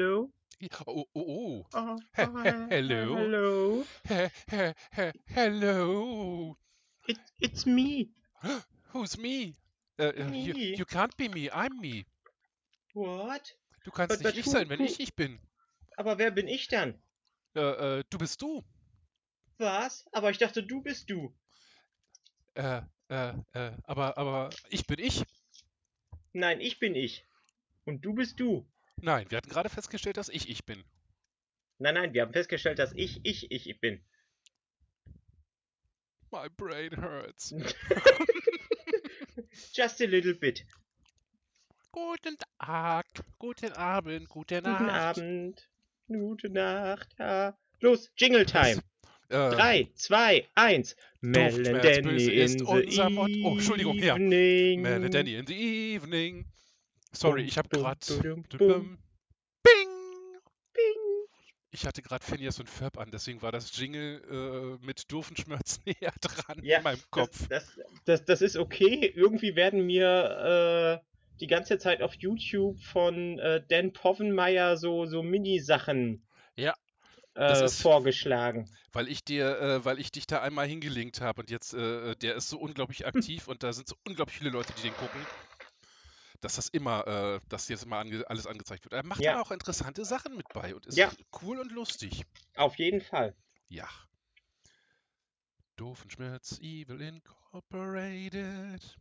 Hello? Oh, oh, oh. Oh, He- he- hello? Hello? He, he, he, hello. It, it's me. Who's me? Äh, äh, you, Me. you can't be me, I'm me. What? Du kannst But- nicht but ich who- sein, wenn who- ich ich bin. Aber wer bin ich dann? Äh, äh, du bist du. Was? Aber ich dachte, du bist du. Äh, äh, äh, aber, aber ich bin ich. Nein, ich bin ich. Und du bist du. Nein, wir hatten gerade festgestellt, dass ich ich bin. Nein, nein, wir haben festgestellt, dass ich ich ich bin. My brain hurts. Just a little bit. Guten Tag, guten Abend, gute Guten Nacht. Abend. Gute Nacht. Ja. Los, Jingle Time. Äh, Drei, zwei, eins. Mel and Duftschmerz Danny böse in the Mott- Oh, Entschuldigung, ja. evening. Mel and Danny in the evening. Sorry, ich habe gerade. Bing! Bing. Ich hatte gerade Phineas und Ferb an, deswegen war das Jingle äh, mit doofen Schmerz näher dran Ja, in meinem Kopf. Das, das, das, das ist okay. Irgendwie werden mir äh, die ganze Zeit auf YouTube von äh, Dan Povenmeier so, so Mini-Sachen Ja, äh, das ist- vorgeschlagen. Weil ich dir, äh, weil ich dich da einmal hingelinkt habe und jetzt, äh, der ist so unglaublich aktiv und da sind so unglaublich viele Leute, die den gucken, dass das immer, äh, dass jetzt immer ange alles angezeigt wird. Er macht Ja. auch interessante Sachen mit bei und ist Ja. cool und lustig. Auf jeden Fall. Ja. Doofenschmerz Evil Incorporated.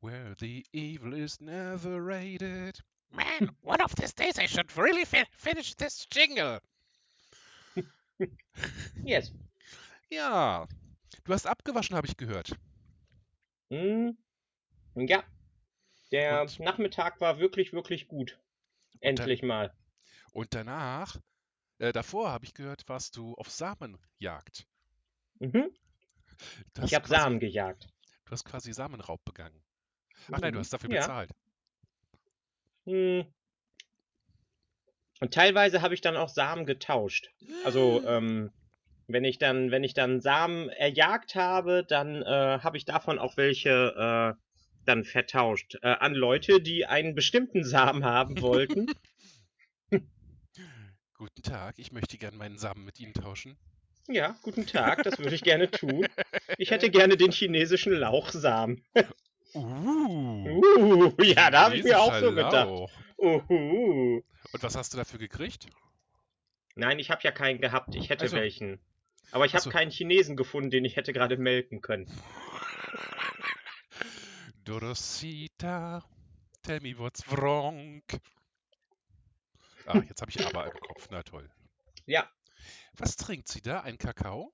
Where the evil is never rated. Man, one of these days I should really fi finish this jingle. Yes. Ja. Du hast abgewaschen, habe ich gehört. Hm. Ja. Der Und- Nachmittag war wirklich, wirklich gut. Endlich mal. Und danach, äh, davor habe ich gehört, warst du auf Samenjagd. Mhm. Du hast Ich habe Samen gejagt. Du hast quasi Samenraub begangen. Ach nein, du hast dafür Ja. bezahlt. Hm. Und teilweise habe ich dann auch Samen getauscht. Also, ähm, wenn ich dann, wenn ich dann Samen erjagt habe, dann äh, habe ich davon auch welche äh, dann vertauscht. Äh, an Leute, die einen bestimmten Samen haben wollten. Guten Tag, ich möchte gern meinen Samen mit Ihnen tauschen. ja, guten Tag, das würde ich gerne tun. Ich hätte gerne den chinesischen Lauchsamen. Uh, Uh, ja, da habe ich mir auch so chinesischer gedacht. Lauch. Uhu. Und was hast du dafür gekriegt? Nein, ich habe ja keinen gehabt. Ich hätte Also- welchen. Aber ich habe Ach so. keinen Chinesen gefunden, den ich hätte gerade melken können. Dorosita, tell me what's wrong. Ah, jetzt habe ich aber im Kopf. Na toll. Ja, Was trinkt sie da? Ein Kakao?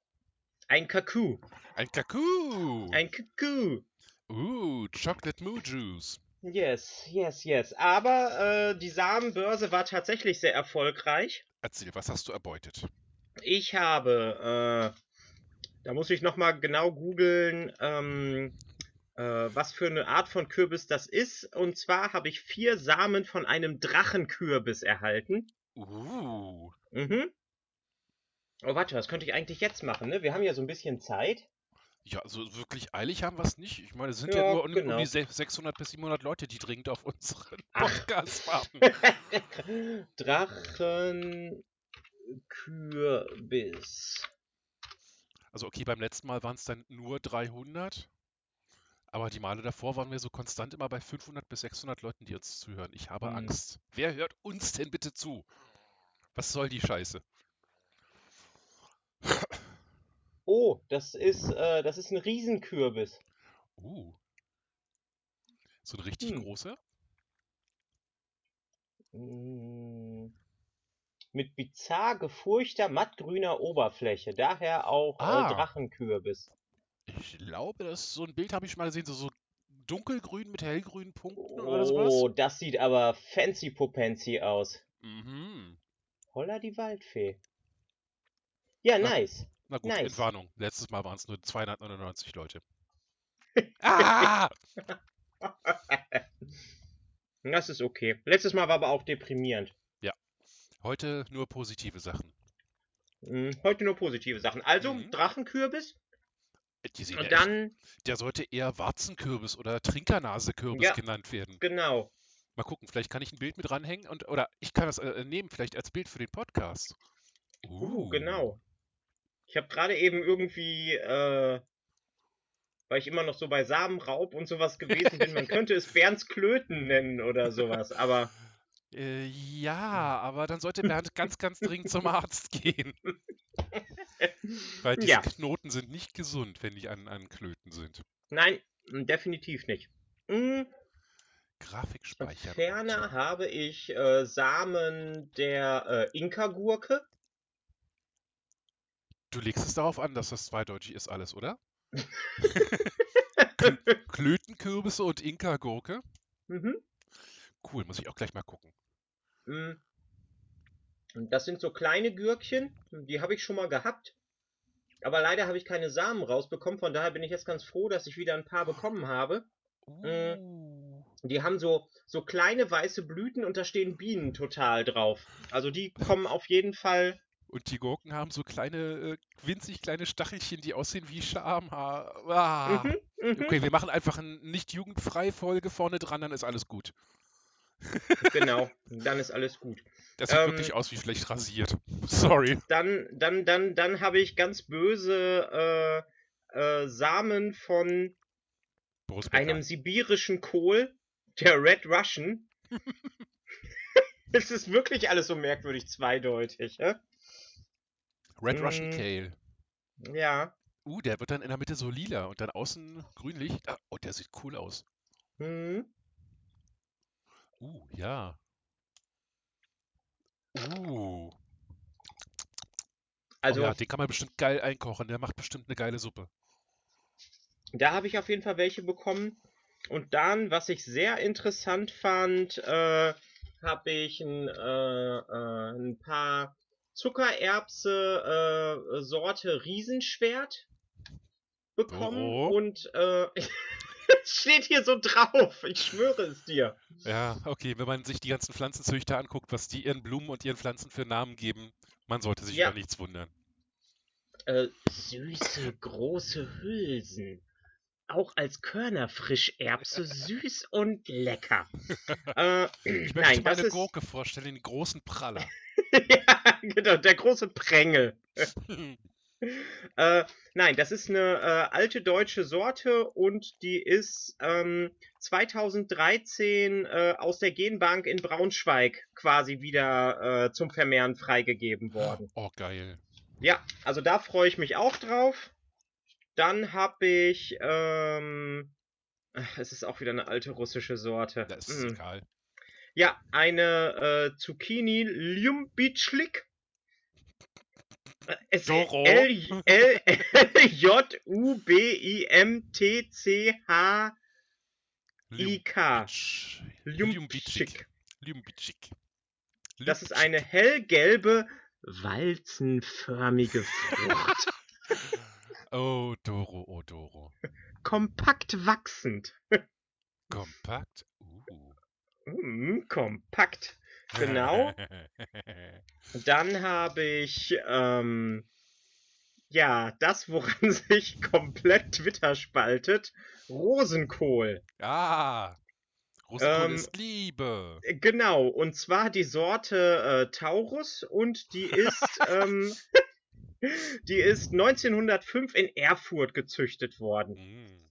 ein Kaku. Ein Kakao! Ein Kaku. Uh, Chocolate Moo Juice. Yes, yes, yes. Aber äh, die Samenbörse war tatsächlich sehr erfolgreich. Erzähl, was hast du erbeutet? Ich habe, äh, da muss ich nochmal genau googeln, ähm, äh, was für eine Art von Kürbis das ist. Und zwar habe ich vier Samen von einem Drachenkürbis erhalten. Uh, Mhm. Oh, warte, was könnte ich eigentlich jetzt machen, ne? Wir haben ja so ein bisschen Zeit. ja, so wirklich eilig haben wir es nicht. Ich meine, es sind Ja, ja, nur um, genau. um die se- 600 bis 700 Leute, die dringend auf unseren. Podcast warten. Drachenkürbis. Also okay, beim letzten Mal waren es dann nur 300. Aber die Male davor waren wir so konstant immer bei 500 bis 600 Leuten, die uns zuhören. Ich habe Hm. Angst. Wer hört uns denn bitte zu? Was soll die Scheiße? Oh, das ist, äh, das ist ein Riesenkürbis. Uh. So ein richtig Hm. großer? Mm. Mit bizarr gefurchter mattgrüner Oberfläche. Daher auch Ah. äh, Drachenkürbis. Ich glaube, das so ein Bild habe ich schon mal gesehen, so, so dunkelgrün mit hellgrünen Punkten oder sowas. Oh, das sieht aber fancy popancy aus. Mhm. Holla die Waldfee. Ja, Na, nice. Na gut, Nice. Entwarnung. Letztes Mal waren es nur 299 Leute. ah! Das ist okay. Letztes Mal war aber auch deprimierend. Heute nur positive Sachen. Mm, Heute nur positive Sachen. Also, Mhm. Drachenkürbis. Die Und ja echt, dann, der sollte eher Warzenkürbis oder Trinkernasekürbis Ja. genannt werden. genau. Mal gucken, vielleicht kann ich ein Bild mit ranhängen und oder ich kann das äh, nehmen, vielleicht als Bild für den Podcast. Uh, genau. Ich habe gerade eben irgendwie, äh, weil ich immer noch so bei Samenraub und sowas gewesen bin, man könnte es Bernds Klöten nennen oder sowas, aber Äh, ja, aber dann sollte Bernd ganz, ganz dringend zum Arzt gehen. Weil diese ja, Knoten sind nicht gesund, wenn die an, an Klöten sind. nein, definitiv nicht. Mm, Grafik speichern. Ferner habe ich äh, Samen der äh, Inka-Gurke. Du legst es darauf an, dass das zweideutig ist alles, oder? Kl Klötenkürbisse und Inka-Gurke? Mhm. Cool, muss ich auch gleich mal gucken. Mm. Und Das sind so kleine Gürkchen, die habe ich schon mal gehabt. Aber leider habe ich keine Samen rausbekommen, von daher bin ich jetzt ganz froh, dass ich wieder ein paar bekommen habe. Uh. Die haben so, so kleine weiße Blüten und da stehen Bienen total drauf. Also die kommen auf jeden Fall. Und die Gurken haben so kleine, äh, winzig kleine Stachelchen, die aussehen wie Schamhaar. Ah. Mhm, mhm. Okay, wir machen einfach eine nicht jugendfrei Folge vorne dran, dann ist alles gut. Genau, dann ist alles gut. Das sieht Ähm, wirklich aus wie schlecht rasiert. Sorry. Dann, dann, dann, dann habe ich ganz böse äh, äh, Samen von einem sibirischen Kohl, der Red Russian. es ist wirklich alles so merkwürdig zweideutig. Hä? Red Russian Mm. Kale. Ja. Uh, der wird dann in der Mitte so lila und dann außen grünlich. Ah, oh, der sieht cool aus. Hm. Uh, ja. Uh. Also oh ja, den kann man bestimmt geil einkochen. Der macht bestimmt eine geile Suppe. da habe ich auf jeden Fall welche bekommen. Und dann, was ich sehr interessant fand, äh, habe ich ein, äh, äh, ein paar Zuckererbse äh, Sorte Riesenschwert bekommen. Oh. Und äh, steht hier so drauf. Ich schwöre es dir. Ja, okay, wenn man sich die ganzen Pflanzenzüchter anguckt, was die ihren Blumen und ihren Pflanzen für Namen geben, man sollte sich Ja. über nichts wundern. Äh, süße, große Hülsen. Auch als Körnerfrischerbse süß und lecker. äh, Ich möchte nein, das meine ist. Gurke vorstellen, den großen Praller. ja, genau, der große Prängel. Äh, nein, das ist eine äh, alte deutsche Sorte und die ist ähm, 2013 äh, aus der Genbank in Braunschweig quasi wieder äh, zum Vermehren freigegeben worden. oh, geil. Ja, also da freue ich mich auch drauf. Dann habe ich, ähm, ach, es ist auch wieder eine alte russische Sorte. Das ist Mm. egal. Ja, eine äh, Zucchini Ljumbichlik. K. Ljubitsch. Ljumbichik. Ljubitschik. Das ist eine hellgelbe walzenförmige Frucht. Oh, Doro, oh, Doro. Kompakt wachsend. Kompakt. Uh. Mm, kompakt. Genau. Dann habe ich, ähm, ja, das, woran sich komplett Twitter spaltet, Rosenkohl. ah. Rosenkohl Ähm, ist Liebe. Äh, Genau, und zwar die Sorte äh, Taurus und die ist, ähm, die ist 1905 in Erfurt gezüchtet worden. Mm.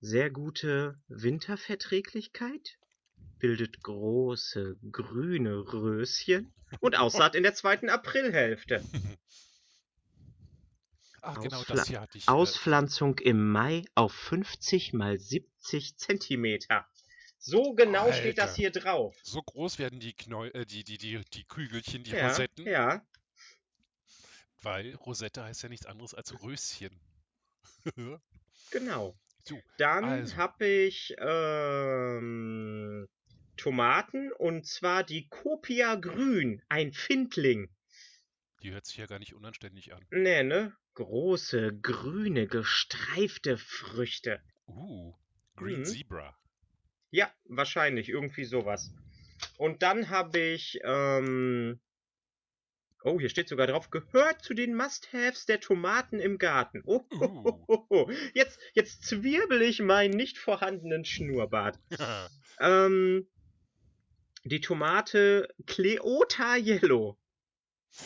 Sehr gute Winterverträglichkeit, bildet große grüne Röschen und Aussaat in der zweiten Aprilhälfte. Ach, genau Ausfla- das hier hatte ich. Äh, Auspflanzung im Mai auf 50 mal 70 Zentimeter. So genau steht das Alter. hier drauf. so groß werden die, Knäu äh, die, die, die, die Kügelchen, die ja, Rosetten, ja. weil Rosette heißt ja nichts anderes als Röschen. Genau. So, Dann also. habe ich ähm, Tomaten und zwar die Copia Grün, ein Findling. die hört sich ja gar nicht unanständig an. Nee, ne? Große, grüne, gestreifte Früchte. Uh, Green Mhm. Zebra. Ja, wahrscheinlich, irgendwie sowas. Und dann habe ich, ähm, oh, hier steht sogar drauf, gehört zu den Must-Haves der Tomaten im Garten. Oh, Uh. jetzt, jetzt zwirbel ich meinen nicht vorhandenen Schnurrbart. Ähm, Die Tomate Cleota Yellow.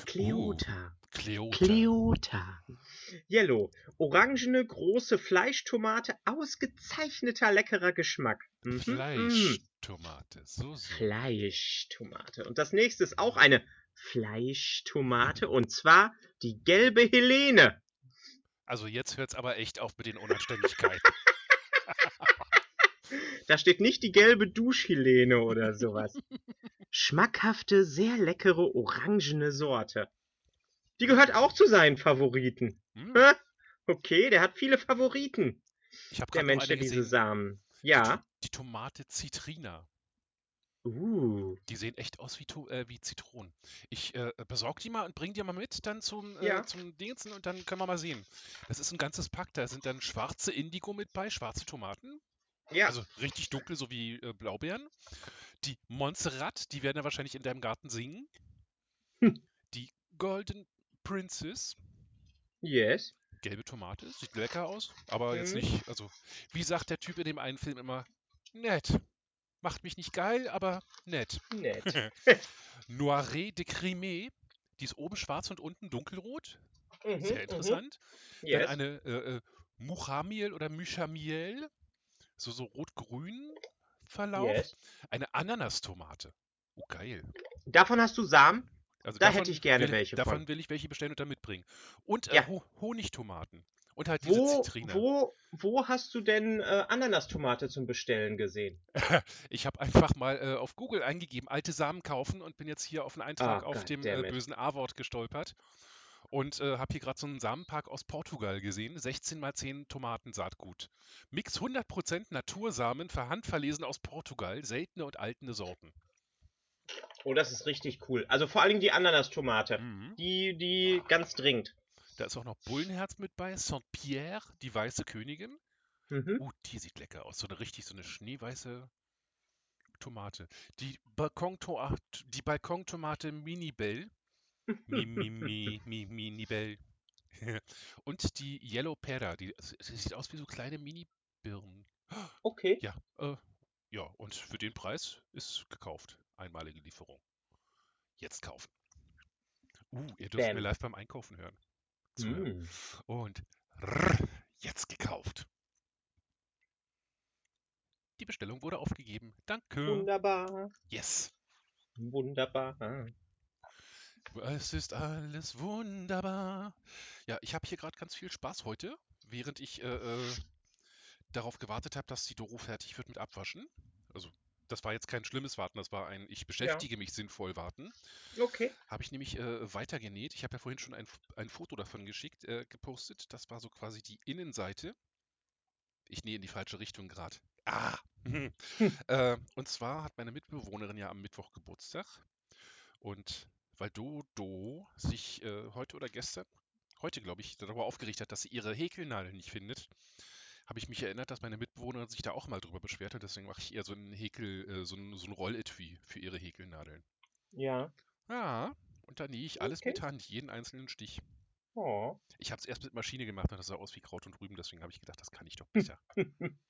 Cleota. Cleota. Cleota. Yellow. Orangene, große Fleischtomate, ausgezeichneter leckerer Geschmack. Mhm, mhm. Fleischtomate. So, so. Fleischtomate. Und das nächste ist auch eine Fleischtomate und zwar die gelbe Helene. Also jetzt hört's aber echt auf mit den Unanständigkeiten. Da steht nicht die gelbe Duschhelene oder sowas. Schmackhafte, sehr leckere orangene Sorte. Die gehört auch zu seinen Favoriten. Hm. Okay, der hat viele Favoriten. Ich habe Der Mensch, der diese. Samen. Die, Ja. To- die Tomate Citrina. Uh. Die sehen echt aus wie, äh, wie Zitronen. Ich äh, besorg die mal und bring die mal mit dann zum, Ja. äh, zum Dingsen und dann können wir mal sehen. Das ist ein ganzes Pack. Da sind dann schwarze Indigo mit bei, schwarze Tomaten. Ja. Also richtig dunkel, so wie äh, Blaubeeren. Die Montserrat, die werden ja wahrscheinlich in deinem Garten singen. Hm. Die Golden Princess, yes. gelbe Tomate, sieht lecker aus, aber jetzt Mhm. nicht, also wie sagt der Typ in dem einen Film immer, nett. Macht mich nicht geil, aber nett. Nett. Noiret de Crimée, die ist oben schwarz und unten dunkelrot. Mhm, Sehr mhm. interessant. Dann Yes. eine äh, äh, Muchamiel oder Muchamiel, so, so rot-grün Verlauf. yes. Eine Ananastomate. Oh, geil. Davon hast du Samen? Also Da hätte ich gerne will, welche Davon von. will ich welche bestellen und dann mitbringen. Und äh, Ja. Ho Honigtomaten. Und halt diese Wo, Zitrine. wo, wo hast du denn äh, Ananastomate zum Bestellen gesehen? Ich habe einfach mal äh, auf Google eingegeben, alte Samen kaufen und bin jetzt hier auf einen Eintrag Ah, auf dem äh, bösen A-Wort gestolpert. Und äh, habe hier gerade so einen Samenpark aus Portugal gesehen. 16 mal 10 Tomatensaatgut. Mix 100% Natursamen, für Hand verlesen aus Portugal. Seltene und altene Sorten. Oh, das ist richtig cool. Also vor allen Dingen die Ananastomate. Mhm. Die, die ganz dringend. Da ist auch noch Bullenherz mit bei. Saint-Pierre, die weiße Königin. Mhm. Uh, die sieht lecker aus. So eine richtig, so eine schneeweiße Tomate. Die Balkontomate, die Balkontomate Mini-Bell. Mi, mi, mi, mi, Mini-Bell. Und die Yellow Pera, die sie sieht aus wie so kleine Mini-Birnen. Okay. Ja, äh, ja, und für den Preis ist gekauft. Einmalige Lieferung. Jetzt kaufen. Uh, ihr dürft mir live beim Einkaufen hören. Mm. Und rrr, jetzt gekauft. Die Bestellung wurde aufgegeben. Danke. Wunderbar. Yes. Wunderbar. Es ist alles wunderbar. Ja, ich habe hier gerade ganz viel Spaß heute, während ich äh, äh, darauf gewartet habe, dass die Doro fertig wird mit Abwaschen. Also, das war jetzt kein schlimmes Warten, das war ein Ich beschäftige mich sinnvoll Warten. Okay. Habe ich nämlich äh, weitergenäht. Ich habe ja vorhin schon ein, ein Foto davon geschickt, äh, gepostet. Das war so quasi die Innenseite. Ich nähe in die falsche Richtung gerade. Ah! äh, und zwar hat meine Mitbewohnerin ja am Mittwoch Geburtstag. Und weil Dodo sich äh, heute oder gestern, heute glaube ich, darüber aufgeregt hat, dass sie ihre Häkelnadel nicht findet, habe ich mich erinnert, dass meine Mitbewohnerin sich da auch mal drüber beschwert hat. Deswegen mache ich ihr so ein Häkel, äh, so ein, so ein Rolletui für ihre Häkelnadeln. Ja. Ja, und da nähe ich alles Okay. mit Hand, jeden einzelnen Stich. Oh. Ich habe es erst mit Maschine gemacht und das sah aus wie Kraut und Rüben, deswegen habe ich gedacht, das kann ich doch besser.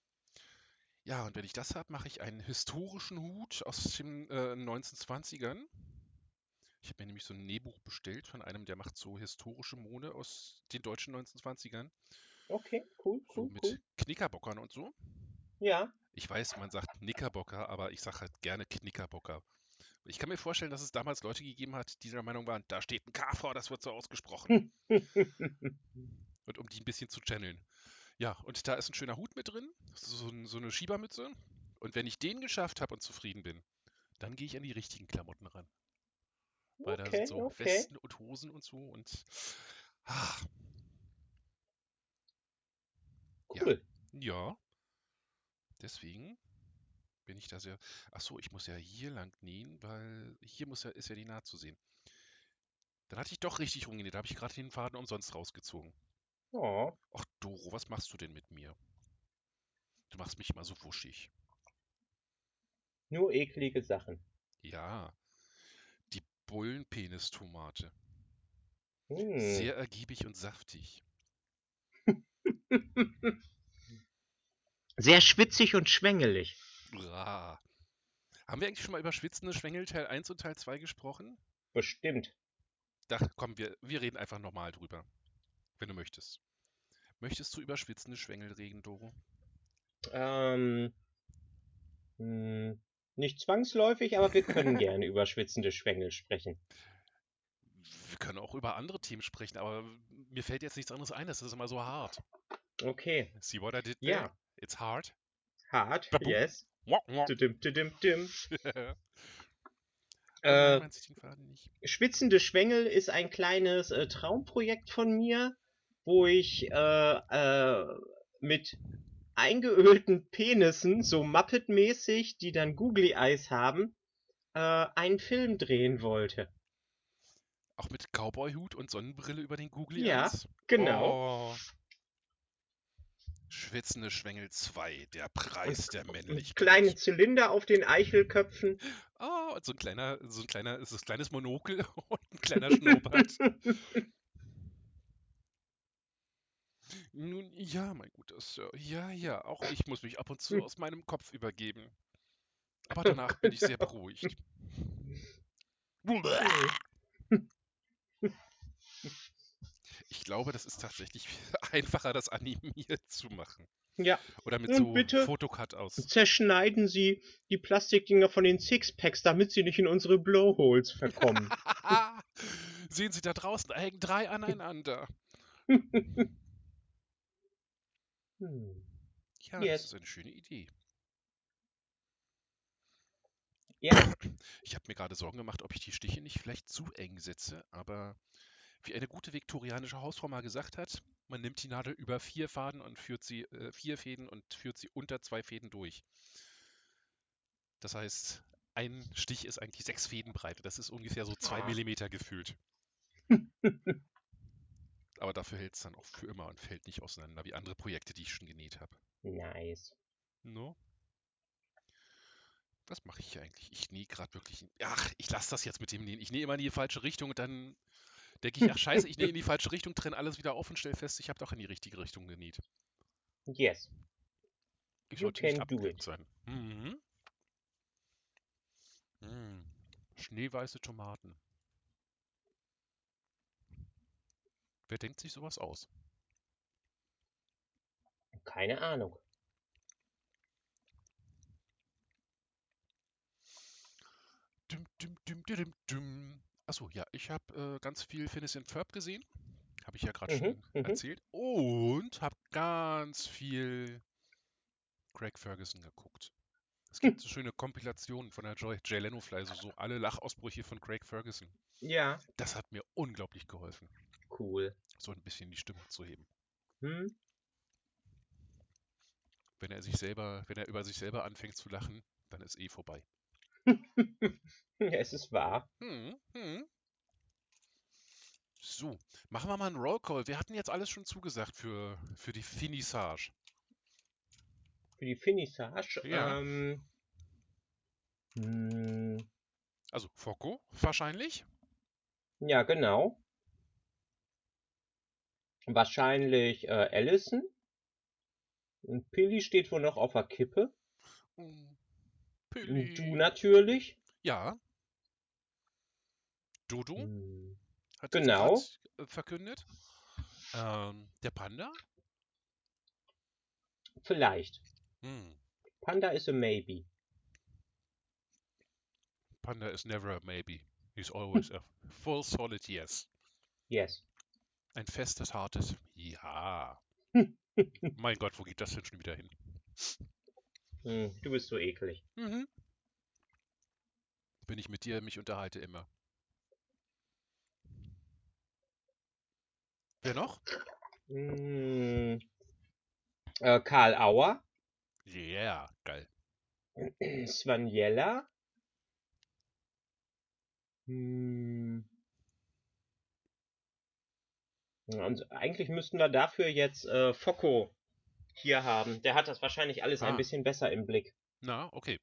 Ja, und wenn ich das habe, mache ich einen historischen Hut aus den äh, 1920ern. Ich habe mir nämlich so ein Nähbuch bestellt von einem, der macht so historische Mode aus den deutschen 1920ern. Okay, cool, So cool, mit cool. Knickerbockern und so. Ja. Ich weiß, man sagt Knickerbocker, aber ich sage halt gerne Knickerbocker. Ich kann mir vorstellen, dass es damals Leute gegeben hat, die der Meinung waren, da steht ein K vor, das wird so ausgesprochen. Und um die ein bisschen zu channeln. Ja, und da ist ein schöner Hut mit drin, so, so eine Schiebermütze. Und wenn ich den geschafft habe und zufrieden bin, dann gehe ich an die richtigen Klamotten ran. Weil da okay, sind so okay. Westen und Hosen und so und. Ja. Cool. ja. Deswegen bin ich da sehr. Ach so, ich muss ja hier lang nähen, weil hier muss ja, ist ja die Naht zu sehen. Dann hatte ich doch richtig rumgenäht. Da habe ich gerade den Faden umsonst rausgezogen. Oh. Ach, Doro, was machst du denn mit mir? Du machst mich immer so wuschig. Nur eklige Sachen. Ja, Bullenpenistomate. Hm. Sehr ergiebig und saftig. Sehr schwitzig und schwängelig. Uah. Haben wir eigentlich schon mal über schwitzende Schwengel Teil 1 und Teil 2 gesprochen? Bestimmt. Da komm, wir, wir reden einfach nochmal drüber. Wenn du möchtest. Möchtest du über schwitzende Schwengel reden, Doro? Ähm, hm, nicht zwangsläufig, aber wir können gerne über schwitzende Schwengel sprechen. Wir können auch über andere Themen sprechen, aber mir fällt jetzt nichts anderes ein. Das ist immer so hart. Okay. See what I did there? It's hard. Babu. yes. Äh. Schwitzende Schwengel ist ein kleines äh, Traumprojekt von mir, wo ich äh, äh, mit eingeölten Penissen, so Muppet-mäßig, die dann Googly Eyes haben, äh, einen Film drehen wollte. Auch mit Cowboy-Hut und Sonnenbrille über den Googly Ja, Eyes? Genau. Oh. Schwitzende Schwengel 2, der Preis der Und Männlichkeit. kleine Zylinder auf den Eichelköpfen. Oh, und so ein kleiner, so ein kleiner, so ein kleines Monokel und ein kleiner Schnurrbart. Nun, ja, mein guter Sir. Ja, ja, auch ich muss mich ab und zu aus meinem Kopf übergeben. Aber danach bin ich sehr beruhigt. Ich glaube, das ist tatsächlich einfacher, das animiert zu machen. Ja, Oder mit Und so bitte Fotocut aus. zerschneiden Sie die Plastikdinger von den Sixpacks, damit sie nicht in unsere Blowholes verkommen. Sehen Sie da draußen, da hängen drei aneinander. Hm. Ja, Yes. das ist eine schöne Idee. Ja, Ich habe mir gerade Sorgen gemacht, ob ich die Stiche nicht vielleicht zu eng setze, aber wie eine gute viktorianische Hausfrau mal gesagt hat, man nimmt die Nadel über vier Faden und führt sie, äh, vier Fäden und führt sie unter zwei Fäden durch. Das heißt, ein Stich ist eigentlich sechs Fäden breit. Das ist ungefähr so zwei Ah. Millimeter gefühlt. Aber dafür hält es dann auch für immer und fällt nicht auseinander wie andere Projekte, die ich schon genäht habe. nice. No? Was mache ich hier eigentlich? Ich nähe gerade wirklich. Ach, ich lasse das jetzt mit dem Nähen. Ich nähe immer in die falsche Richtung und dann denke ich, ach scheiße, ich nähe in die falsche Richtung, trenne alles wieder auf und stelle fest, ich habe doch in die richtige Richtung genäht. Yes. Ich You can do it. sein. Mhm. Mm. Schneeweiße Tomaten. Wer denkt sich sowas aus? Keine Ahnung. Düm, düm, düm, düm, düm. Achso, ja, ich habe äh, ganz viel Phineas and Ferb gesehen. Habe ich ja gerade Mhm, schon mhm. erzählt. Und habe ganz viel Craig Ferguson geguckt. Es gibt so schöne Kompilationen von der Joy Jay Leno Fly, so, so alle Lachausbrüche von Craig Ferguson. Ja, Das hat mir unglaublich geholfen, cool. so ein bisschen die Stimmung zu heben. Hm? Wenn er sich selber, wenn er über sich selber anfängt zu lachen, dann ist eh vorbei. es ist wahr. Hm, hm. So, machen wir mal einen Rollcall. Wir hatten jetzt alles schon zugesagt für, für die Finissage. Für die Finissage. Ja. Ähm, hm, Also Focco wahrscheinlich. ja, genau. Wahrscheinlich äh, Allison. Und Pilly steht wohl noch auf der Kippe. Mm, Und Pilli. du natürlich. Ja. Dodo Hm, hat jetzt Genau. äh, verkündet. Ähm, der Panda? Vielleicht. Hm. Panda is a maybe. Panda is never a maybe. He's always a full solid yes. Yes. Ein festes, hartes Ja. mein Gott, wo geht das denn schon wieder hin? Hm, du bist so eklig. Mhm. Wenn ich mit dir mich unterhalte immer. Wer noch? Hm, äh, Karl Auer. Yeah, geil. Svanjella. Hm. Und eigentlich müssten wir dafür jetzt äh, Focco hier haben. Der hat das wahrscheinlich alles ein Ah. bisschen besser im Blick. Na, okay.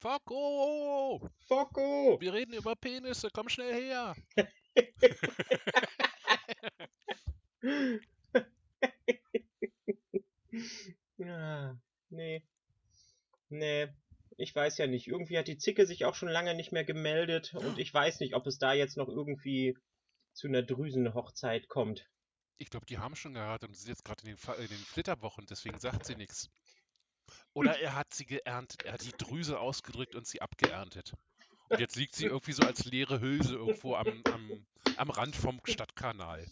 Focko! Focco! Wir reden über Penisse, komm schnell her! ah, nee. Nee. ich weiß ja nicht. Irgendwie hat die Zicke sich auch schon lange nicht mehr gemeldet und ich weiß nicht, ob es da jetzt noch irgendwie zu einer Drüsenhochzeit kommt. Ich glaube, die haben schon geheiratet und sind jetzt gerade in in den Flitterwochen, deswegen sagt sie nichts. Oder er hat sie geerntet, er hat die Drüse ausgedrückt und sie abgeerntet. Und jetzt liegt sie irgendwie so als leere Hülse irgendwo am, am, am Rand vom Stadtkanal.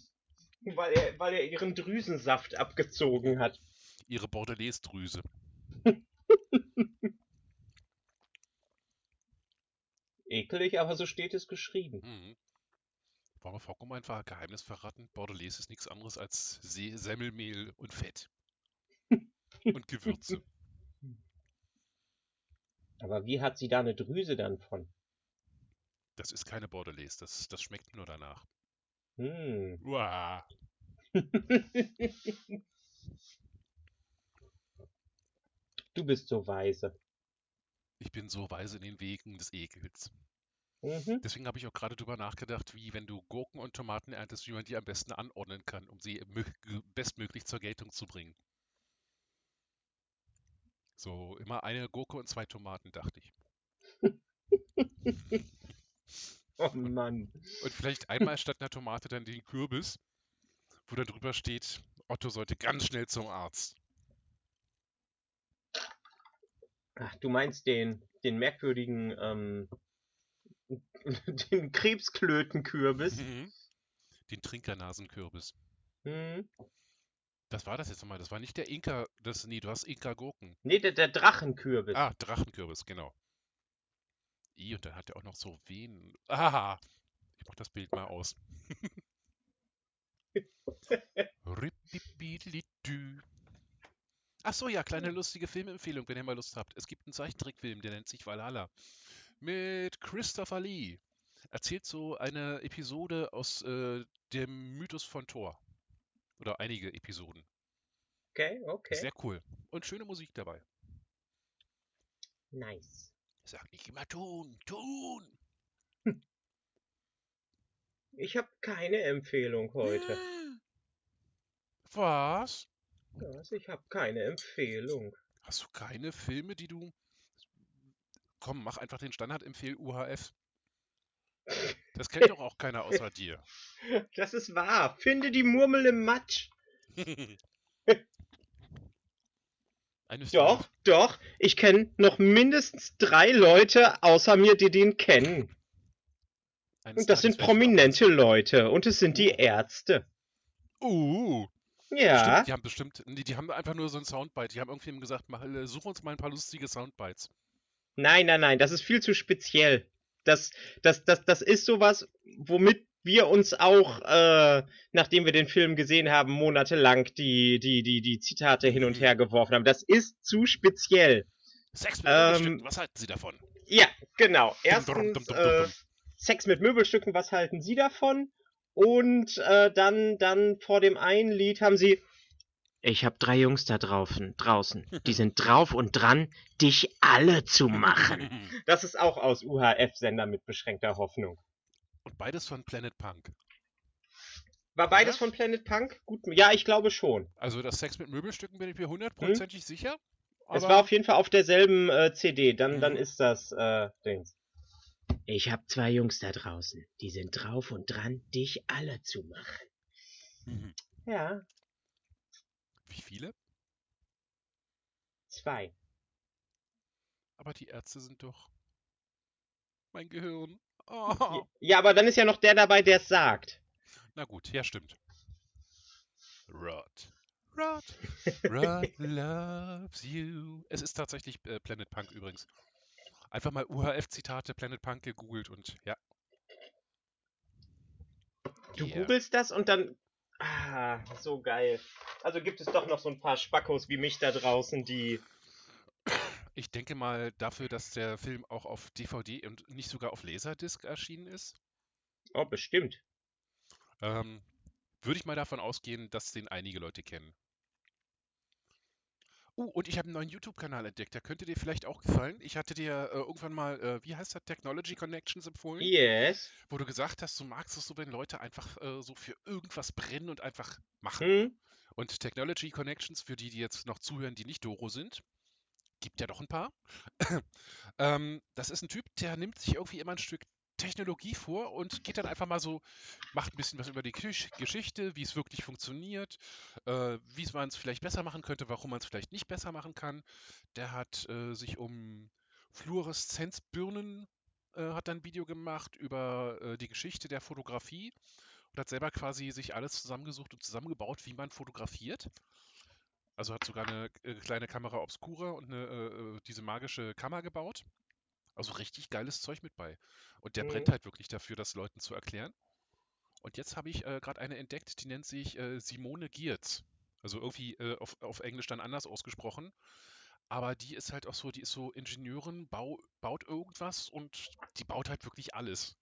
Weil er, weil er ihren Drüsensaft abgezogen hat. Ihre Bordelaise-Drüse. Ekelig, aber so steht es geschrieben. Mhm. Wir Fockum einfach ein Geheimnis verraten? Bordelaise ist nichts anderes als See Semmelmehl und Fett. und Gewürze. Aber wie hat sie da eine Drüse dann von? Das ist keine Bordelaise, das, das schmeckt nur danach. Hm. Uah. Du bist so weise. Ich bin so weise in den Wegen des Ekels. Mhm. Deswegen habe ich auch gerade drüber nachgedacht, wie wenn du Gurken und Tomaten erntest, wie man die am besten anordnen kann, um sie bestmöglich zur Geltung zu bringen. So, immer eine Gurke und zwei Tomaten, dachte ich. Oh Mann. Und vielleicht einmal statt einer Tomate dann den Kürbis, wo dann drüber steht, Otto sollte ganz schnell zum Arzt. Ach, du meinst den, den merkwürdigen, ähm, den Krebsklötenkürbis. Mhm. Den Trinkernasenkürbis. Hm. Das war das jetzt nochmal. Das war nicht der Inka, das, nee, du hast Inka-Gurken. Nee, der, der Drachenkürbis. Ah, Drachenkürbis, genau. I, und dann hat er auch noch so Venen. Aha! Ich mach das Bild mal aus. Ach so, ja, kleine lustige Filmempfehlung, wenn ihr mal Lust habt. Es gibt einen Zeichentrickfilm, der nennt sich Valhalla. Mit Christopher Lee. Erzählt so eine Episode aus äh, dem Mythos von Thor. Oder einige Episoden. Okay, okay. Sehr cool. Und schöne Musik dabei. nice. Sag nicht immer tun, tun! Ich habe keine Empfehlung heute. Was? Was? Ich habe keine Empfehlung. Hast du keine Filme, die du. Komm, mach einfach den Standard-Empfehl UHF. Das kennt doch auch keiner außer dir. Das ist wahr. Finde die Murmel im Matsch. Doch, doch. Ich kenne noch mindestens drei Leute außer mir, die den kennen. eines Und das sind Tages prominente Leute. Und es sind die Ärzte. auch- Uh, Ja. stimmt, die haben bestimmt. Nee, die haben einfach nur so ein Soundbite. Die haben irgendwem gesagt, mach, äh, such uns mal ein paar lustige Soundbites. Nein, nein, nein. Das ist viel zu speziell. Das, das, das, das ist sowas, womit wir uns auch, äh, nachdem wir den Film gesehen haben, monatelang die, die, die, die Zitate hin und Mhm. her geworfen haben. Das ist zu speziell. Sex mit Ähm, Möbelstücken, was halten Sie davon? Ja, genau. Erstens dum, dum, äh, dum. Sex mit Möbelstücken, was halten Sie davon? Und äh, dann, dann vor dem einen Lied haben sie. Ich habe drei Jungs da draußen, draußen. Die sind drauf und dran, dich alle zu machen. Das ist auch aus UHF-Sender mit beschränkter Hoffnung. Und beides von Planet Punk. War beides von Planet Punk? Gut, ja, ich glaube schon. Also das Sex mit Möbelstücken bin ich mir hundertprozentig sicher. es war auf jeden Fall auf derselben äh, CD. Dann, dann Mhm. ist das äh, Dings. Ich habe zwei Jungs da draußen. Die sind drauf und dran, dich alle zu machen. Mhm. Ja, Wie viele? zwei. Aber die Ärzte sind doch. Mein Gehirn. Oh. Ja, aber dann ist ja noch der dabei, der es sagt. Na gut, ja, stimmt. Rod. Rod. Rod loves you. Es ist tatsächlich äh, Planet Punk übrigens. Einfach mal UHF-Zitate Planet Punk gegoogelt und ja. Du Yeah. googelst das und dann. Ah, so geil. Also gibt es doch noch so ein paar Spackos wie mich da draußen, die. Ich denke mal dafür, dass der Film auch auf DVD und nicht sogar auf Laserdisc erschienen ist, Oh, bestimmt. ähm, würde ich mal davon ausgehen, dass den einige Leute kennen. Uh, und ich habe einen neuen YouTube-Kanal entdeckt. Der könnte dir vielleicht auch gefallen. Ich hatte dir äh, irgendwann mal, äh, wie heißt das, Technology Connections empfohlen, Yes. wo du gesagt hast, du magst es so, wenn Leute einfach äh, so für irgendwas brennen und einfach machen. Hm? Und Technology Connections, für die, die jetzt noch zuhören, die nicht Doro sind, gibt ja doch ein paar. ähm, das ist ein Typ, der nimmt sich irgendwie immer ein Stück Technologie vor und geht dann einfach mal so, macht ein bisschen was über die Gesch Geschichte, wie es wirklich funktioniert, äh, wie man es vielleicht besser machen könnte, warum man es vielleicht nicht besser machen kann. Der hat äh, sich um Fluoreszenzbirnen äh, hat dann ein Video gemacht über äh, die Geschichte der Fotografie und hat selber quasi sich alles zusammengesucht und zusammengebaut, wie man fotografiert. Also hat sogar eine äh, kleine Kamera Obscura und eine, äh, diese magische Kamera gebaut. Also richtig geiles Zeug mit bei. Und der Mhm. brennt halt wirklich dafür, das Leuten zu erklären. Und jetzt habe ich äh, gerade eine entdeckt, die nennt sich äh, Simone Giertz. Also irgendwie äh, auf, auf Englisch dann anders ausgesprochen. Aber die ist halt auch so, die ist so Ingenieurin, bau, baut irgendwas und die baut halt wirklich alles.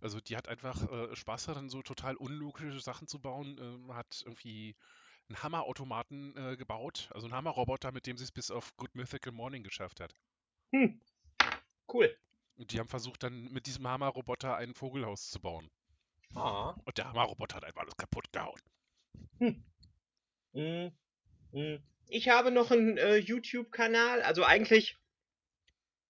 Also die hat einfach äh, Spaß daran, so total unlogische Sachen zu bauen. Ähm, hat irgendwie einen Hammerautomaten äh, gebaut, also einen Hammerroboter, mit dem sie es bis auf Good Mythical Morning geschafft hat. Hm. Cool. Und die haben versucht dann mit diesem Hammerroboter ein Vogelhaus zu bauen. Ah. Und der Hammerroboter hat einfach alles kaputt gehauen. Mm, mm. Ich habe noch einen äh, YouTube-Kanal. Also eigentlich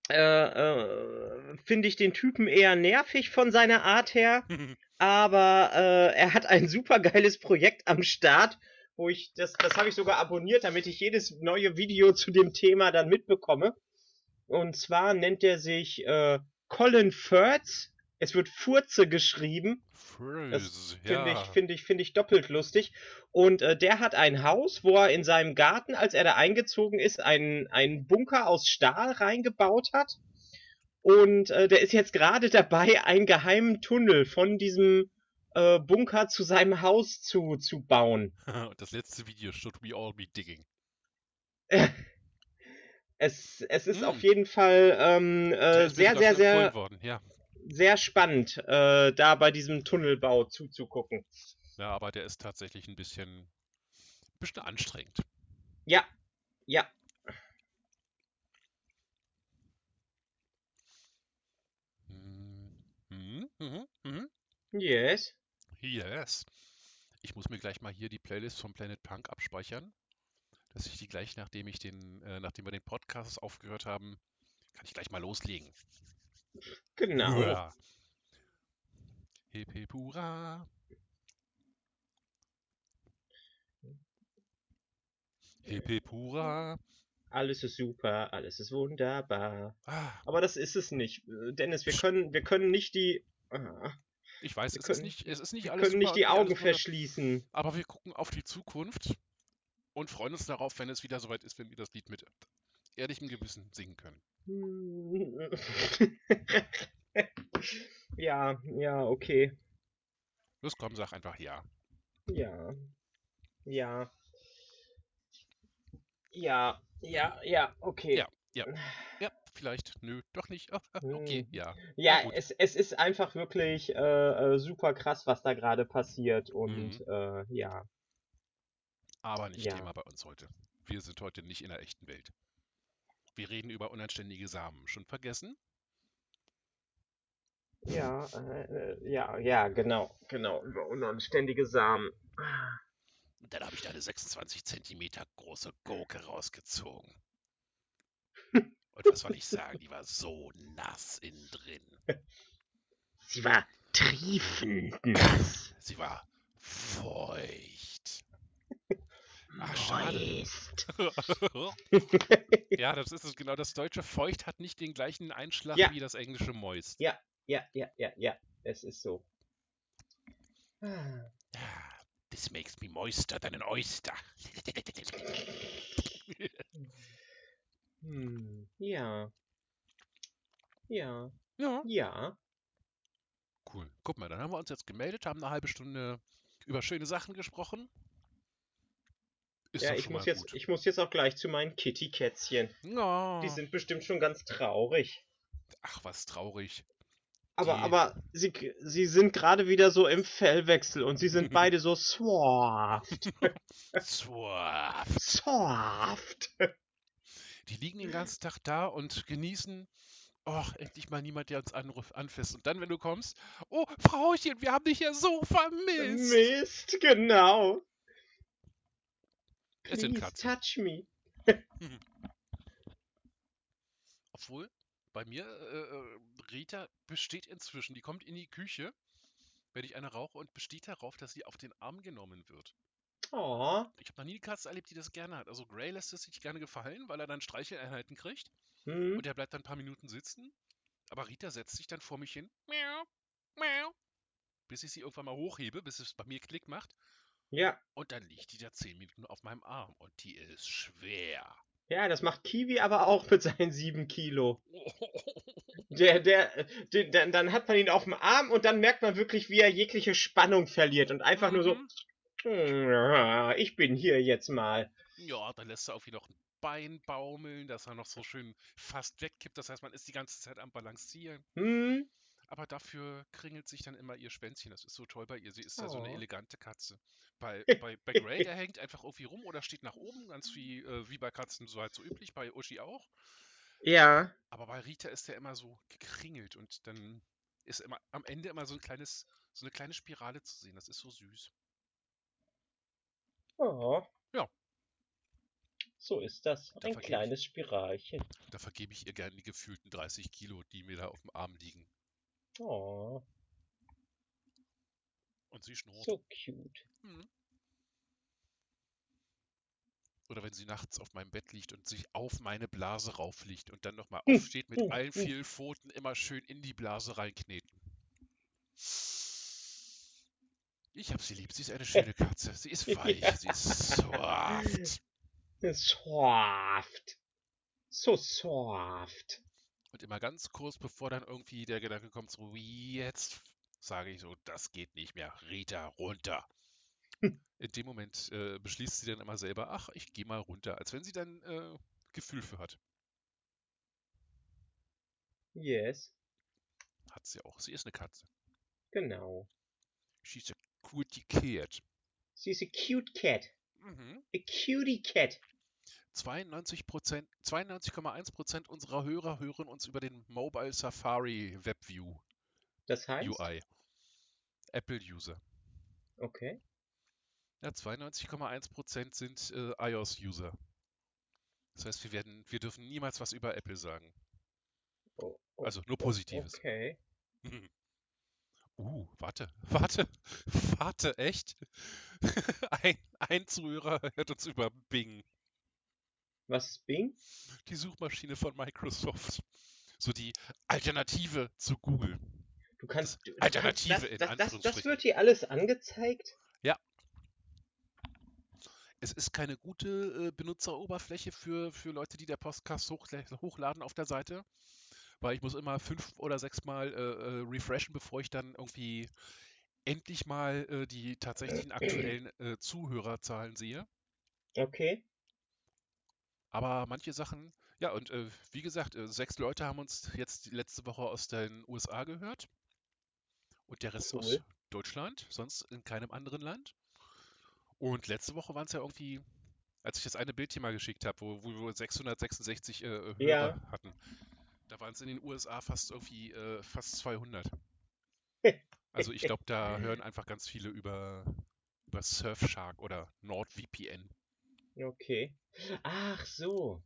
äh, äh, finde ich den Typen eher nervig von seiner Art her. Aber äh, er hat ein super geiles Projekt am Start, wo ich das, das habe ich sogar abonniert, damit ich jedes neue Video zu dem Thema dann mitbekomme. Und zwar nennt er sich äh, Colin Furz. Es wird Furze geschrieben. Das Frizz, Finde ich, ja. finde ich, finde ich doppelt lustig. Und äh, der hat ein Haus, wo er in seinem Garten, als er da eingezogen ist, einen, einen Bunker aus Stahl reingebaut hat. Und äh, der ist jetzt gerade dabei, einen geheimen Tunnel von diesem äh, Bunker zu seinem Haus zu, zu bauen. Und das letzte Video, Should We All Be Digging? Es, es ist Mm. auf jeden Fall ähm, äh, sehr, sehr, sehr, ja. sehr spannend, äh, da bei diesem Tunnelbau zuzugucken. Ja, aber der ist tatsächlich ein bisschen, bisschen anstrengend. Ja, ja. Mhm. Mhm. Mhm. Yes. Yes. Ich muss mir gleich mal hier die Playlist von Planet Punk abspeichern, dass ich die gleich, nachdem ich den, äh, nachdem wir den Podcast aufgehört haben, kann ich gleich mal loslegen. Genau. Hurra. Hip hip hurra. Hip hip hurra. Alles ist super, alles ist wunderbar. Ah, Aber das ist es nicht. Dennis, wir können, wir können nicht die. Ah, ich weiß, Wir es ist können- nicht, es ist nicht wir alles können nicht super die und alles Augen verschließen. Aber wir gucken auf die Zukunft und freuen uns darauf, wenn es wieder soweit ist, wenn wir das Lied mit ehrlichem Gewissen singen können. ja, ja, okay. Los komm, sag einfach ja. Ja. Ja. Ja, ja, ja, okay. Ja. Ja, vielleicht, nö, doch nicht. Ah, okay, Hm. ja. Ja, gut. es, es ist einfach wirklich äh, äh, super krass, was da gerade passiert. Und Mhm. äh, ja. Aber nicht Ja. Thema bei uns heute. Wir sind heute nicht in der echten Welt. Wir reden über unanständige Samen. Schon vergessen? Ja, äh, ja, ja, genau, genau. Über unanständige Samen. Und dann habe ich da eine 26 Zentimeter große Gurke rausgezogen. Und was soll ich sagen? Die war so nass innen drin. Sie war triefend nass. Sie war feucht. Ach, schade. Ja, das ist es genau. Das deutsche feucht hat nicht den gleichen Einschlag Ja. wie das englische moist. Ja, ja, ja, ja, ja. Es ist so. Ah, This makes me moister than an oyster. Hm. Ja. Ja. ja, Ja. cool. Guck mal, dann haben wir uns jetzt gemeldet, haben eine halbe Stunde über schöne Sachen gesprochen. Ist Ja, ich muss jetzt, gut. ich muss jetzt auch gleich zu meinen Kitty-Kätzchen. Ja. Die sind bestimmt schon ganz traurig. Ach, was traurig. Aber, Die- aber sie, sie sind gerade wieder so im Fellwechsel und sie sind beide so soft. Zwaff. Soft. Die liegen den ganzen Tag da und genießen. Och, endlich mal niemand, der uns anruft, anfasst. Und dann, wenn du kommst, oh, Frauchen, wir haben dich ja so vermisst. Mist, genau. Es sind Katzen. touch me. Obwohl, bei mir, äh, äh, Rita besteht inzwischen, die kommt in die Küche, wenn ich eine rauche und besteht darauf, dass sie auf den Arm genommen wird. Oh. Ich habe noch nie eine Katze erlebt, die das gerne hat. Also Gray lässt es sich gerne gefallen, weil er dann Streicheleinheiten kriegt Hm. und er bleibt dann ein paar Minuten sitzen. Aber Rita setzt sich dann vor mich hin, miau, miau, bis ich sie irgendwann mal hochhebe, bis es bei mir Klick macht. Ja. Und dann liegt die da 10 Minuten auf meinem Arm und die ist schwer. Ja, das macht Kiwi aber auch mit seinen sieben Kilo. Der, der, der, dann hat man ihn auf dem Arm und dann merkt man wirklich, wie er jegliche Spannung verliert und einfach nur so, Mhm. "Hm, ich bin hier jetzt mal. Ja, dann lässt er irgendwie noch ein Bein baumeln, dass er noch so schön fast wegkippt. Das heißt, man ist die ganze Zeit am Balancieren. Hm? Aber dafür kringelt sich dann immer ihr Schwänzchen. Das ist so toll bei ihr. Sie ist ja so eine Oh. elegante Katze. Bei, bei, bei Grey, der hängt einfach irgendwie rum oder steht nach oben, ganz wie, äh, wie bei Katzen so halt so üblich, bei Uschi auch. Ja. Aber bei Rita ist der immer so gekringelt und dann ist immer am Ende immer so ein kleines, so eine kleine Spirale zu sehen. Das ist so süß. Oh. Ja. So ist das. Da Ein vergebe ich- kleines Spiralchen. Da vergebe ich ihr gerne die gefühlten 30 Kilo, die mir da auf dem Arm liegen. Oh, Und sie schnurrt. so cute. Mhm. Oder wenn sie nachts auf meinem Bett liegt und sich auf meine Blase raufliegt und dann nochmal Hm, aufsteht mit hm, allen hm. vielen Pfoten immer schön in die Blase reinkneten. Ich hab sie lieb. Sie ist eine schöne Katze. Sie ist weich. Ja. Sie ist soft. Soft. So soft. Und immer ganz kurz bevor dann irgendwie der Gedanke kommt, so jetzt sage ich so, das geht nicht mehr. Rita, runter. Hm. In dem Moment äh, beschließt sie dann immer selber, ach, ich gehe mal runter, als wenn sie dann äh, Gefühl für hat. Yes, Hat sie auch. Sie ist eine Katze. genau. She's a cutie cat. She's a cute cat. Mhm. A cutie cat. 92%, 92,1% unserer Hörer hören uns über den Mobile Safari WebView Das heißt? UI. Apple User. Okay. Ja, 92,1% sind äh, iOS-User. Das heißt, wir werden, wir dürfen niemals was über Apple sagen. Oh, oh, Also nur Positives. Okay. Uh, warte, warte, warte, echt? Ein, ein Zuhörer hört uns über Bing, Was ist Bing? die Suchmaschine von Microsoft. So die Alternative zu Google. Du kannst. du- du Alternative kannst, in das, das, das, das Anführungsstrichen. wird dir alles angezeigt? Es ist keine gute äh, Benutzeroberfläche für, für Leute, die der Podcast hochla hochladen auf der Seite, weil ich muss immer fünf oder sechs Mal äh, äh, refreshen, bevor ich dann irgendwie endlich mal äh, die tatsächlichen aktuellen äh, Zuhörerzahlen sehe. Okay. Aber manche Sachen, ja, und äh, wie gesagt, äh, sechs Leute haben uns jetzt letzte Woche aus den USA gehört und der Rest aus Cool. Deutschland, sonst in keinem anderen Land. Und letzte Woche waren es ja irgendwie, als ich das eine Bild hier mal geschickt habe, wo, wo wir 666 äh, Hörer Ja. hatten, da waren es in den USA fast irgendwie äh, fast 200. Also ich glaube, da hören einfach ganz viele über, über Surfshark oder NordVPN. Okay. Ach so.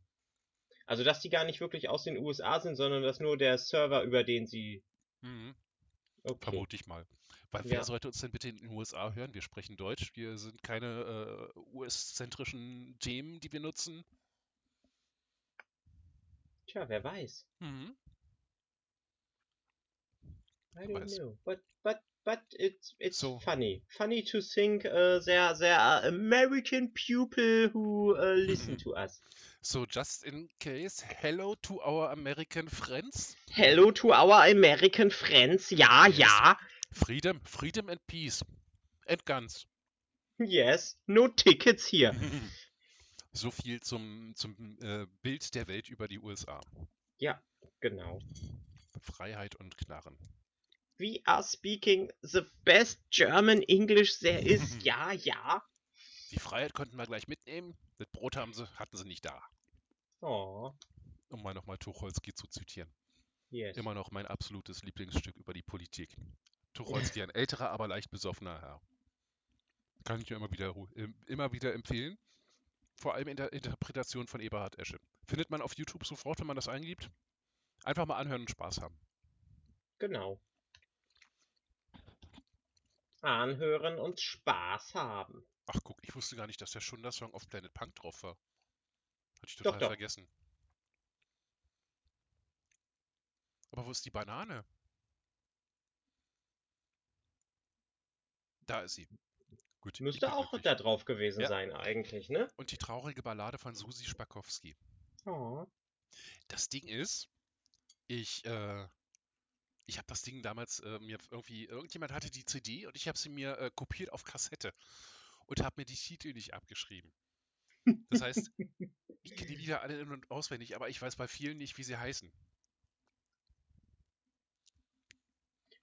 Also, dass die gar nicht wirklich aus den USA sind, sondern dass nur der Server, über den sie. Mhm. Okay. Vermute ich mal. Weil Ja. wer sollte uns denn bitte in den USA hören? Wir sprechen Deutsch. Wir sind keine äh, US-zentrischen Themen, die wir nutzen. Tja, wer weiß. Mhm. I don't weiß. know. But, but, but it's, it's So. funny. Funny to think uh, there, there are American people who uh, listen to us. So, just in case, hello to our American friends. Hello to our American friends. Ja, Yes. ja. Freedom, freedom and peace. And guns. Yes. No tickets here. so viel zum, zum äh, Bild der Welt über die USA. Genau. Freiheit und Knarren. We are speaking the best German English there is. ja, ja. Die Freiheit konnten wir gleich mitnehmen. Das Brot haben sie, hatten sie nicht da. Oh, Um mal nochmal Tucholsky zu zitieren. yes. Immer noch mein absolutes Lieblingsstück über die Politik. Tucholsky, ein älterer, aber leicht besoffener Herr. Kann ich nur immer wieder, immer wieder empfehlen. Vor allem in der Interpretation von Eberhard Esche. Findet man auf YouTube sofort, wenn man das eingibt. Einfach mal anhören und Spaß haben. Genau. Anhören und Spaß haben. Ach guck, ich wusste gar nicht, dass der Schunder-Song auf Planet Punk drauf war. Hatte ich total Doch, doch. vergessen. Aber wo ist die Banane? Da ist sie. Gut. Müsste auch glücklich. da drauf gewesen Ja. sein eigentlich, ne? Und die traurige Ballade von Susi Spakowski. Oh. Das Ding ist, ich, äh, ich habe das Ding damals äh, mir irgendwie, irgendjemand hatte die CD und ich habe sie mir äh, kopiert auf Kassette und habe mir die Titel nicht abgeschrieben. Das heißt, ich kenne die Lieder alle in- und auswendig, aber ich weiß bei vielen nicht, wie sie heißen.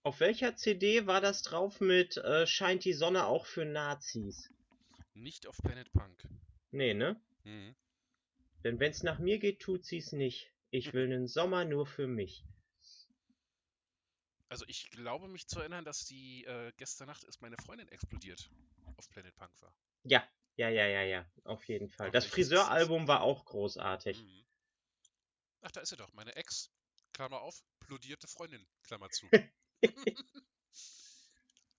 Auf welcher CD war das drauf mit äh, Scheint die Sonne auch für Nazis? Nicht auf Planet Punk. Nee, ne? Mhm. Denn wenn's nach mir geht, tut sie's nicht. Ich will nen Sommer nur für mich. Also ich glaube mich zu erinnern, dass die äh, gestern Nacht ist meine Freundin explodiert auf Planet Punk war. Ja, ja, ja, ja, ja. Auf jeden Fall. Auf Das? Friseuralbum war auch großartig. Mhm. Ach, da ist sie doch, meine Ex, Klammer auf, plodierte Freundin, Klammer zu.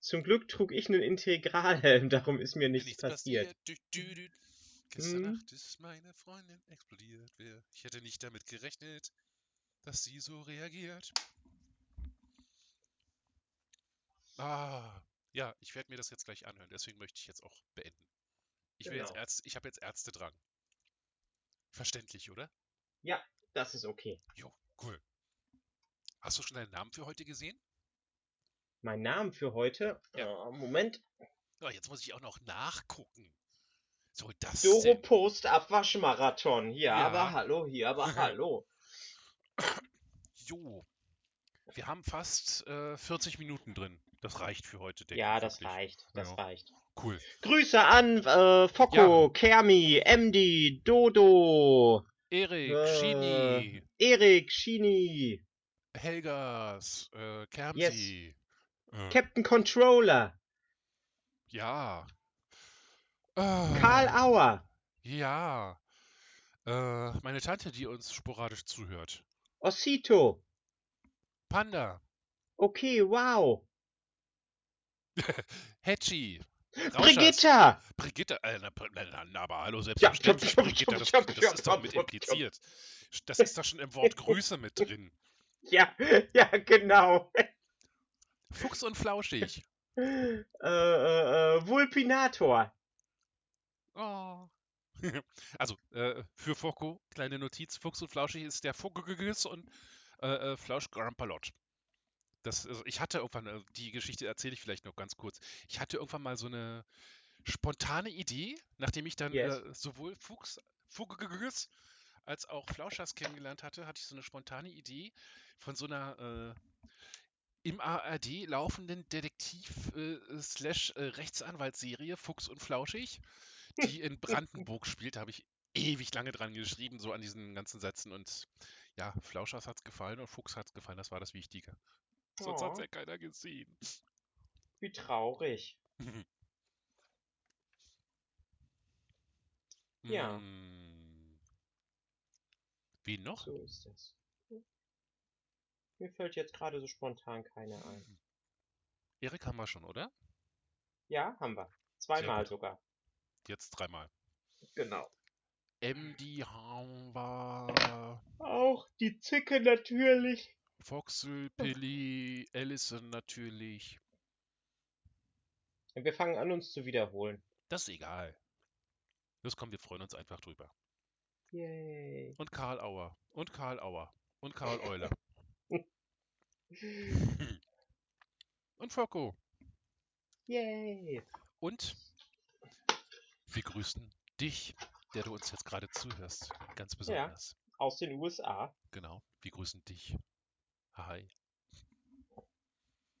Zum Glück trug ich nen Integralhelm, darum ist mir nichts, Nichts passiert. Dü, dü, dü. Gestern Mhm. Nacht ist meine Freundin explodiert. Ich hätte nicht damit gerechnet, dass sie so reagiert. Ah, ja, ich werde mir das jetzt gleich anhören. Deswegen möchte ich jetzt auch beenden. Ich will jetzt Genau. Ärzte, ich habe jetzt Ärztedrang. Verständlich, oder? Ja, das ist okay. Jo, cool. Hast du schon deinen Namen für heute gesehen? Mein Name für heute. Ja. Äh, Moment. Oh, jetzt muss ich auch noch nachgucken. Soll das Doro? Post Abwaschmarathon. Hier Ja. aber hallo, hier aber hallo. Jo. Wir haben fast äh, 40 Minuten drin. Das reicht für heute, denke Ja, ich. das wirklich. reicht. Das Ja. reicht. Cool. Grüße an äh, Focco, Kermi, MD, Dodo, Erik, Äh, Shini, Erik, Shini, Helgas, äh, Kermsi. Äh, Captain Controller, ja. Karl Auer, Ja. Äh, meine Tante, die uns sporadisch zuhört. Osito. Panda. Okay, wow. Hedgie. Brigitta. Brigitte, äh, na, na, na, na, aber hallo, selbstverständlich, ja, Brigitte, das, ist doch mit impliziert. Das ist doch schon im Wort Grüße mit drin. Ja, ja, genau. Fuchs und Flauschig. Äh, äh, äh, Vulpinator. Oh. Also, äh, für Foko, kleine Notiz, Fuchs und Flauschig ist der Fokus und äh, äh, Flausch Grampalot. Das, also ich hatte irgendwann, äh, die Geschichte erzähle ich vielleicht noch ganz kurz. Ich hatte irgendwann mal so eine spontane Idee, nachdem ich dann Yes. äh, sowohl Fuchs, Fuchs als auch Flauschers kennengelernt hatte, hatte ich so eine spontane Idee von so einer äh, im ARD laufenden Detektiv- äh, slash äh, Fuchs und Flauschig, die in Brandenburg spielt. Da habe ich ewig lange dran geschrieben, so an diesen ganzen Sätzen. Und ja, Flauschers hat es gefallen und Fuchs hat es gefallen. Das war das Wichtige. Sonst hat es ja keiner gesehen. wie traurig. Ja. Hm. Wen noch? So ist das. Mir fällt jetzt gerade so spontan keiner ein. Erik haben wir schon, oder? Ja, haben wir. Zweimal sogar. Jetzt dreimal. Genau. MD haben wir. Auch die Zicke natürlich. Foxel, Pilly, Allison natürlich. Wir fangen an, uns zu wiederholen. Das ist egal. Das kommt, wir freuen uns einfach drüber. Yay. Und Karl Auer. Und Karl Auer. Und Karl Euler. Und Focko. Yay. Und wir grüßen dich, der du uns jetzt gerade zuhörst. Ganz besonders. Aus den USA. Genau. Wir grüßen dich. Hi.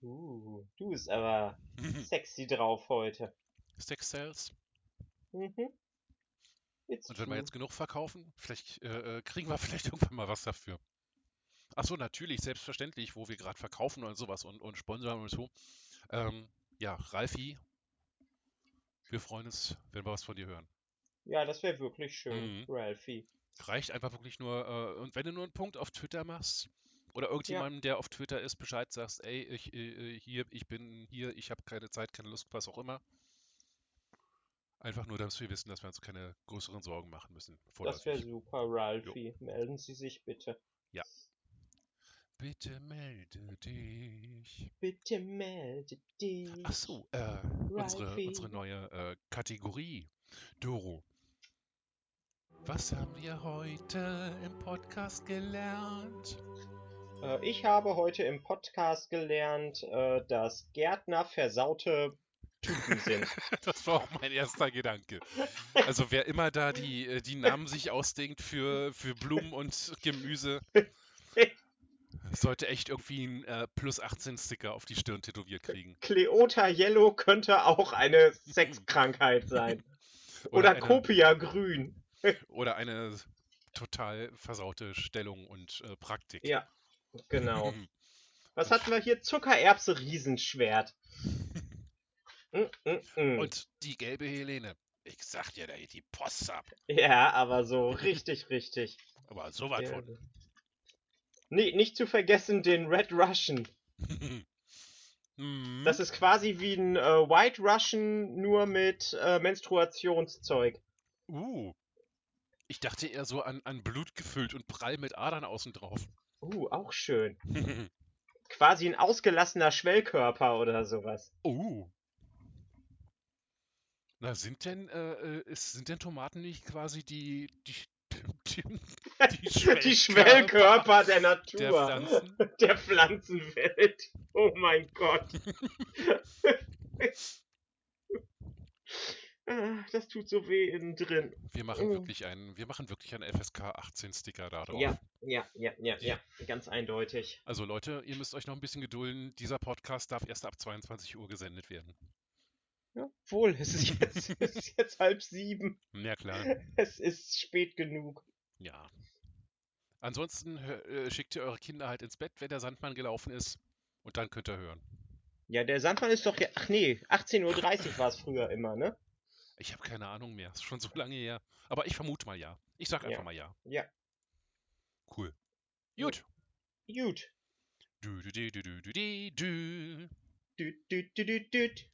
Uh, du bist aber sexy drauf heute. Sex Sales. Mhm. It's Und wenn wir jetzt genug verkaufen, vielleicht äh, äh, kriegen wir vielleicht irgendwann mal was dafür. Ach so, natürlich, selbstverständlich, wo wir gerade verkaufen und sowas und, und sponsern und so. Ähm, ja, Ralfi, wir freuen uns, wenn wir was von dir hören. Ja, das wäre wirklich schön, Mhm. Ralphie. Reicht einfach wirklich nur, äh, und wenn du nur einen Punkt auf Twitter machst, Oder irgendjemandem, der auf Twitter ist, Bescheid sagst, ey, ich, äh, hier, ich bin hier, ich habe keine Zeit, keine Lust, was auch immer. Einfach nur, dass wir wissen, dass wir uns keine größeren Sorgen machen müssen. Das wäre super, Ralphie. Melden Sie sich bitte. Bitte melde dich. Bitte melde dich. Ach so, äh, unsere, unsere neue äh, Kategorie. Doro. Was haben wir heute im Podcast gelernt? Äh, Ich habe heute im Podcast gelernt, äh, dass Gärtner versaute Typen sind. Das war auch mein erster Gedanke. Also wer immer da die, äh, die Namen sich ausdenkt für, für Blumen und Gemüse, sollte echt irgendwie einen äh, plus 18 Sticker auf die Stirn tätowiert kriegen. Cleota Yellow könnte auch eine Sexkrankheit sein. Oder, eine, Copia Grün. Oder eine total versaute Stellung und äh, Praktik. Ja, genau. Was hatten wir hier? Zuckererbse Riesenschwert. Mm, mm, mm. Und die gelbe Helene. Ich sag dir, da geht die Post ab. Ja, aber so richtig, richtig. Aber so weit Ja. von. Nee, nicht zu vergessen den Red Russian. Mhm. Das ist quasi wie ein äh, White Russian, nur mit äh, Menstruationszeug. Uh. Ich dachte eher so an, an Blut gefüllt und prall mit Adern außen drauf. Uh, auch schön. Quasi ein ausgelassener Schwellkörper oder sowas. oh. Na, sind denn, äh, äh, ist, sind denn Tomaten nicht quasi die, die, die, die, Die Schwellkörper der Natur. der Pflanzen? der Pflanzenwelt. Oh mein Gott. Ah, das tut so weh innen drin. Wir machen Mm. wirklich einen, wir machen wirklich einen FSK 18 Sticker da drauf. Ja, ja, ja, ja, ja. Ganz eindeutig. Also Leute, ihr müsst euch noch ein bisschen gedulden. Dieser Podcast darf erst ab 22 Uhr gesendet werden. Ja, wohl, es ist jetzt, es ist jetzt halb sieben. Ja klar. Es ist spät genug. Ja. Ansonsten äh, schickt ihr eure Kinder halt ins Bett, wenn der Sandmann gelaufen ist. Und dann könnt ihr hören. Ja, der Sandmann ist doch ja. Ach nee, 18.30 Uhr war es früher immer, ne? Ich habe keine Ahnung mehr. Ist schon so lange her. Aber ich vermute mal ja. Ich sag einfach Ja. mal ja. Ja. Cool. Gut. Gut. Du, du, du, du, du, du, du, du. Düt, düt, düt, düt.